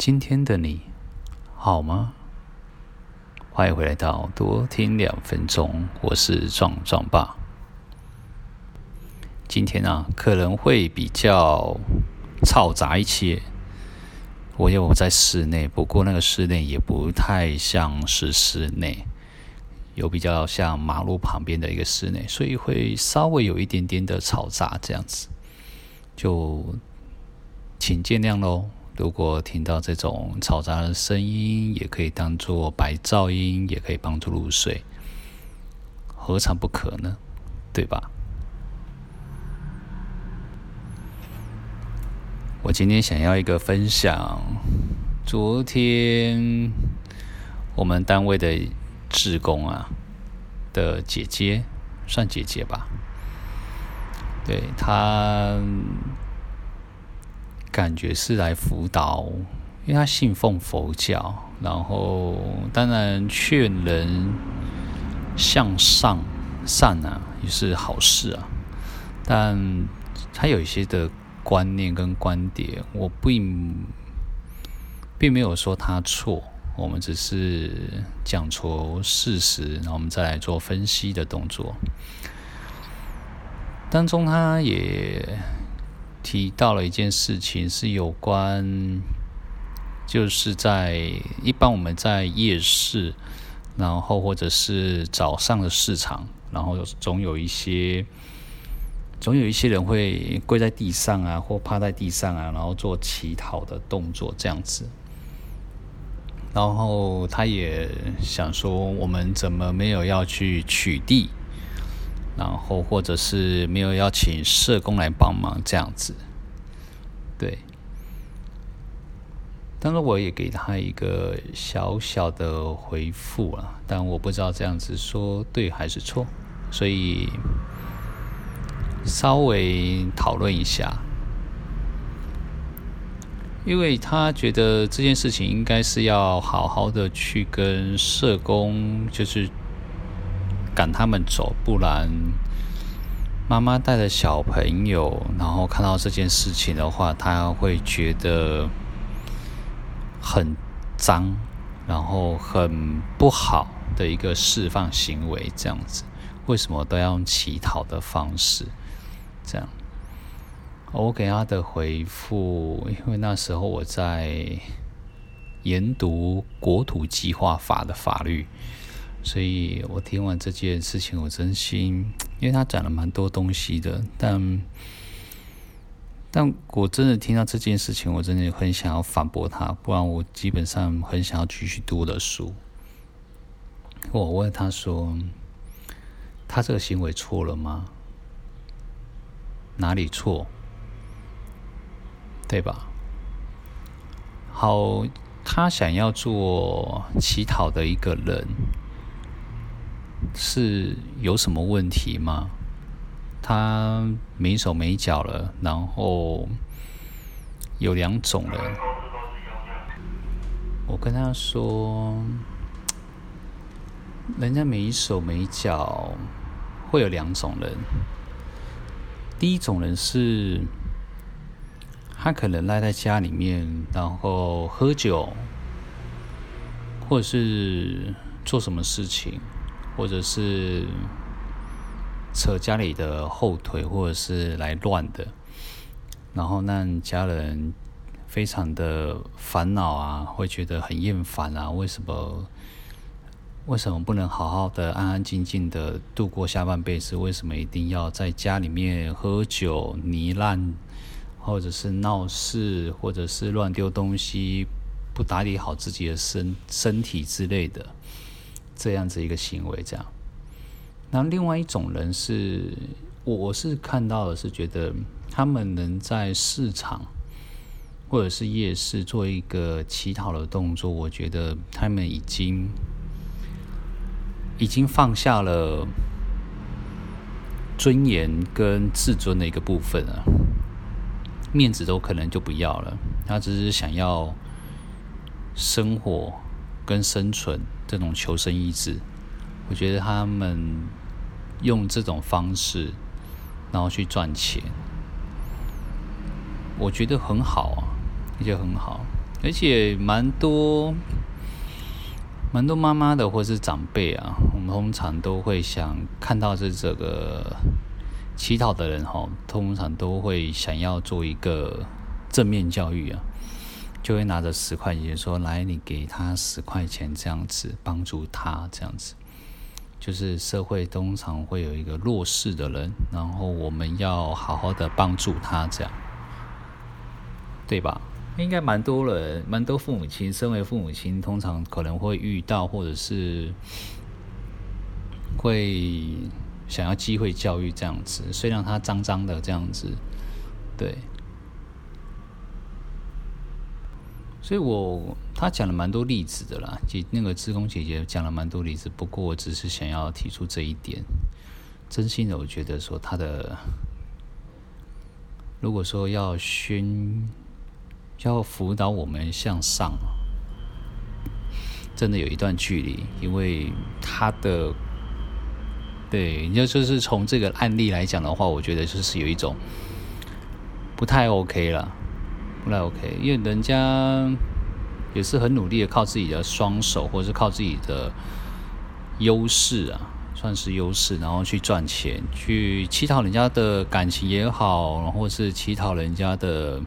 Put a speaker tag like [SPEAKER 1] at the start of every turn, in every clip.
[SPEAKER 1] 今天的你好吗？欢迎回来到多听两分钟，我是壮壮爸。今天啊，可能会比较嘈杂一些。我有在室内，不过那个室内也不太像是室内，有比较像马路旁边的一个室内，所以会稍微有一点点的嘈杂这样子，就请见谅喽。如果听到这种嘈杂的声音，也可以当做白噪音，也可以帮助入睡，何尝不可呢？对吧？我今天想要一个分享，昨天我们单位的职工啊的姐姐，算姐姐吧，对，她。感觉是来辅导，因为他信奉佛教，然后当然劝人向上善啊，也是好事啊。但他有一些的观念跟观点，我并并没有说他错，我们只是讲出事实，然后我们再来做分析的动作。当中他也。提到了一件事情，是有关，就是在一般我们在夜市，然后或者是早上的市场，然后总有一些，总有一些人会跪在地上啊，或趴在地上啊，然后做乞讨的动作这样子。然后他也想说，我们怎么没有要去取缔？然后，或者是没有邀请社工来帮忙这样子，对。当然，我也给他一个小小的回复了，但我不知道这样子说对还是错，所以稍微讨论一下。因为他觉得这件事情应该是要好好的去跟社工，就是。赶他们走，不然妈妈带着小朋友，然后看到这件事情的话，他会觉得很脏，然后很不好的一个释放行为，这样子。为什么都要用乞讨的方式？这样，我给他的回复，因为那时候我在研读国土计划法的法律。所以我听完这件事情，我真心，因为他讲了蛮多东西的，但，但我真的听到这件事情，我真的很想要反驳他，不然我基本上很想要继续读我的书。我问他说：“他这个行为错了吗？哪里错？对吧？”好，他想要做乞讨的一个人。是有什么问题吗？他没手没脚了，然后有两种人。我跟他说，人家没手没脚，会有两种人。第一种人是，他可能赖在家里面，然后喝酒，或者是做什么事情。或者是扯家里的后腿，或者是来乱的，然后让家人非常的烦恼啊，会觉得很厌烦啊。为什么？为什么不能好好的、安安静静的度过下半辈子？为什么一定要在家里面喝酒、糜烂，或者是闹事，或者是乱丢东西，不打理好自己的身身体之类的？这样子一个行为，这样。那另外一种人是，我是看到的是觉得他们能在市场或者是夜市做一个乞讨的动作，我觉得他们已经已经放下了尊严跟自尊的一个部分了，面子都可能就不要了，他只是想要生活跟生存。这种求生意志，我觉得他们用这种方式，然后去赚钱，我觉得很好啊，也很好。而且蛮多蛮多妈妈的或是长辈啊，我们通常都会想看到这这个乞讨的人哈，通常都会想要做一个正面教育啊，就会拿着十块钱说：“来，你给他十块钱，这样子帮助他，这样子。”就是社会通常会有一个弱势的人，然后我们要好好的帮助他，这样，对吧？应该蛮多人，蛮多父母亲，身为父母亲，通常可能会遇到，或者是会想要机会教育这样子，虽然他脏脏的这样子，对。所以我他讲了蛮多例子的啦，姐那个志工姐姐讲了蛮多例子，不过我只是想要提出这一点，真心的我觉得说他的，如果说要宣，要辅导我们向上，真的有一段距离，因为他的，对，你要就是从这个案例来讲的话，我觉得就是有一种不太 OK 了。不太 OK，因为人家也是很努力的，靠自己的双手，或者是靠自己的优势啊，算是优势，然后去赚钱，去乞讨人家的感情也好，然后是乞讨人家的，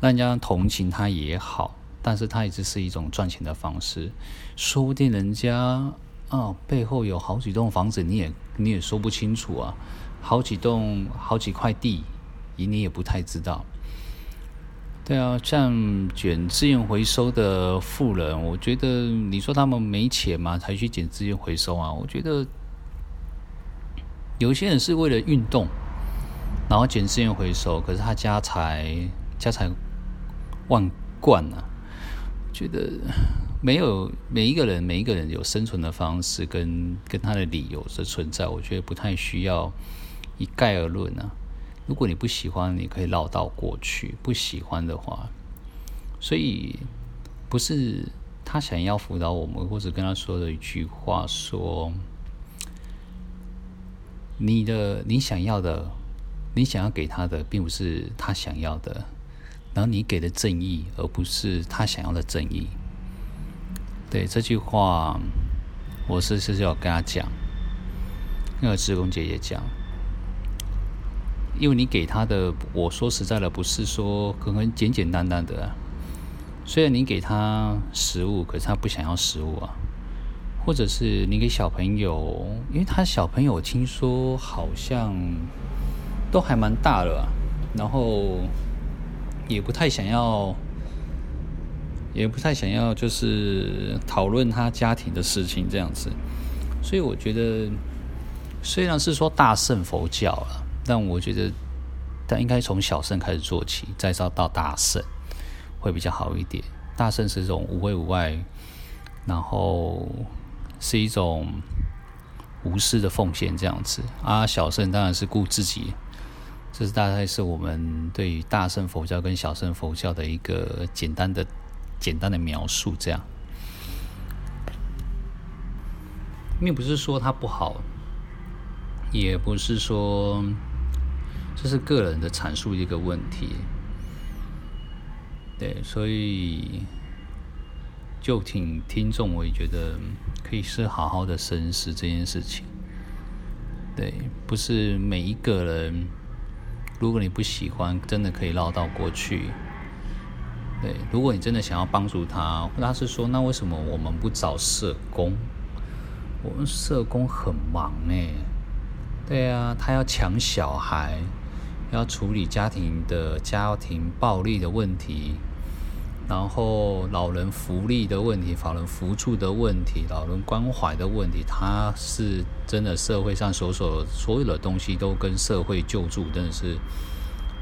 [SPEAKER 1] 让人家同情他也好，但是他一直是一种赚钱的方式，说不定人家啊背后有好几栋房子，你也你也说不清楚啊，好几栋好几块地，你你也不太知道。对啊，像捡资源回收的富人，我觉得你说他们没钱嘛，才去捡资源回收啊？我觉得有些人是为了运动，然后捡资源回收，可是他家财家财万贯啊。觉得没有每一个人每一个人有生存的方式跟跟他的理由的存在，我觉得不太需要一概而论啊。如果你不喜欢，你可以绕道过去；不喜欢的话，所以不是他想要辅导我们，或者跟他说的一句话说：“你的你想要的，你想要给他的，并不是他想要的。然后你给的正义，而不是他想要的正义。”对这句话，我是是要跟他讲，那个志工姐姐讲。因为你给他的，我说实在的，不是说可能简简单单的。虽然你给他食物，可是他不想要食物啊。或者是你给小朋友，因为他小朋友听说好像都还蛮大了，然后也不太想要，也不太想要，就是讨论他家庭的事情这样子。所以我觉得，虽然是说大圣佛教了。但我觉得，他应该从小乘开始做起，再造到大乘，会比较好一点。大乘是一种无为无碍，然后是一种无私的奉献这样子。啊，小乘当然是顾自己。这是大概是我们对于大圣佛教跟小圣佛教的一个简单的、简单的描述。这样，并不是说它不好，也不是说。这是个人的阐述一个问题，对，所以就请听众，我也觉得可以是好好的深思这件事情。对，不是每一个人，如果你不喜欢，真的可以绕到过去。对，如果你真的想要帮助他，他是说，那为什么我们不找社工？我们社工很忙哎，对啊，他要抢小孩。要处理家庭的家庭暴力的问题，然后老人福利的问题、老人扶助的问题、老人关怀的问题，他是真的社会上所所所有的东西都跟社会救助真的是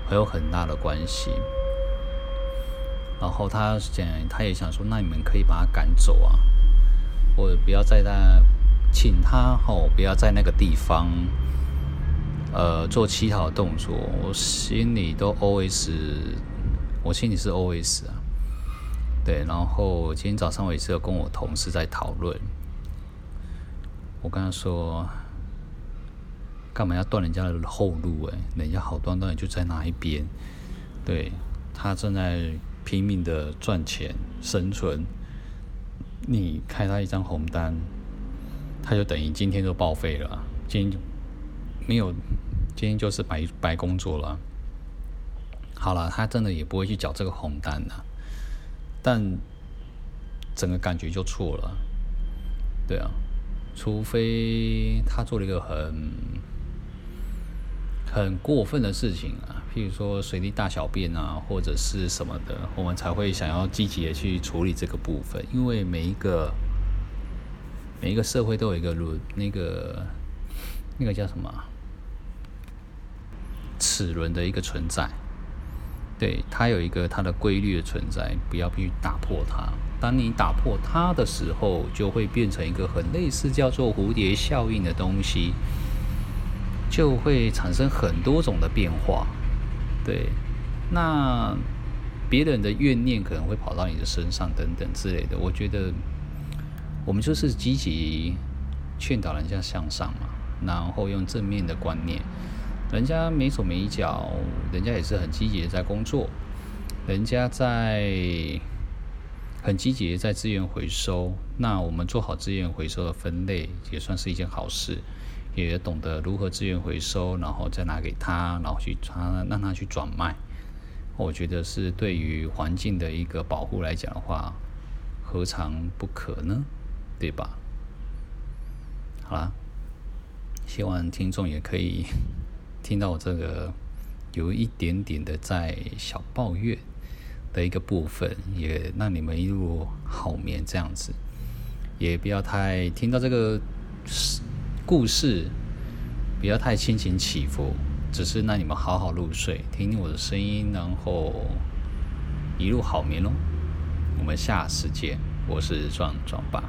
[SPEAKER 1] 会有很大的关系。然后他想，他也想说，那你们可以把他赶走啊，或者不要在那，请他哦，不要在那个地方。呃，做乞讨的动作，我心里都 OS，我心里是 OS 啊，对。然后今天早上我也是有跟我同事在讨论，我跟他说，干嘛要断人家的后路？哎，人家好端端的就在那一边，对，他正在拼命的赚钱生存，你开他一张红单，他就等于今天就报废了，今天没有，今天就是白白工作了。好了，他真的也不会去缴这个红单了，但整个感觉就错了，对啊，除非他做了一个很很过分的事情啊。譬如说随地大小便啊，或者是什么的，我们才会想要积极的去处理这个部分。因为每一个每一个社会都有一个轮，那个那个叫什么齿轮的一个存在，对，它有一个它的规律的存在，不要去打破它。当你打破它的时候，就会变成一个很类似叫做蝴蝶效应的东西，就会产生很多种的变化。对，那别人的怨念可能会跑到你的身上，等等之类的。我觉得我们就是积极劝导人家向上嘛，然后用正面的观念。人家没手没脚，人家也是很积极的在工作，人家在很积极的在资源回收。那我们做好资源回收的分类，也算是一件好事。也懂得如何资源回收，然后再拿给他，然后去他让他去转卖。我觉得是对于环境的一个保护来讲的话，何尝不可呢？对吧？好啦，希望听众也可以听到我这个有一点点的在小抱怨的一个部分，也让你们一路好眠这样子，也不要太听到这个。故事不要太心情起伏，只是让你们好好入睡，听听我的声音，然后一路好眠喽。我们下次见，我是壮壮爸。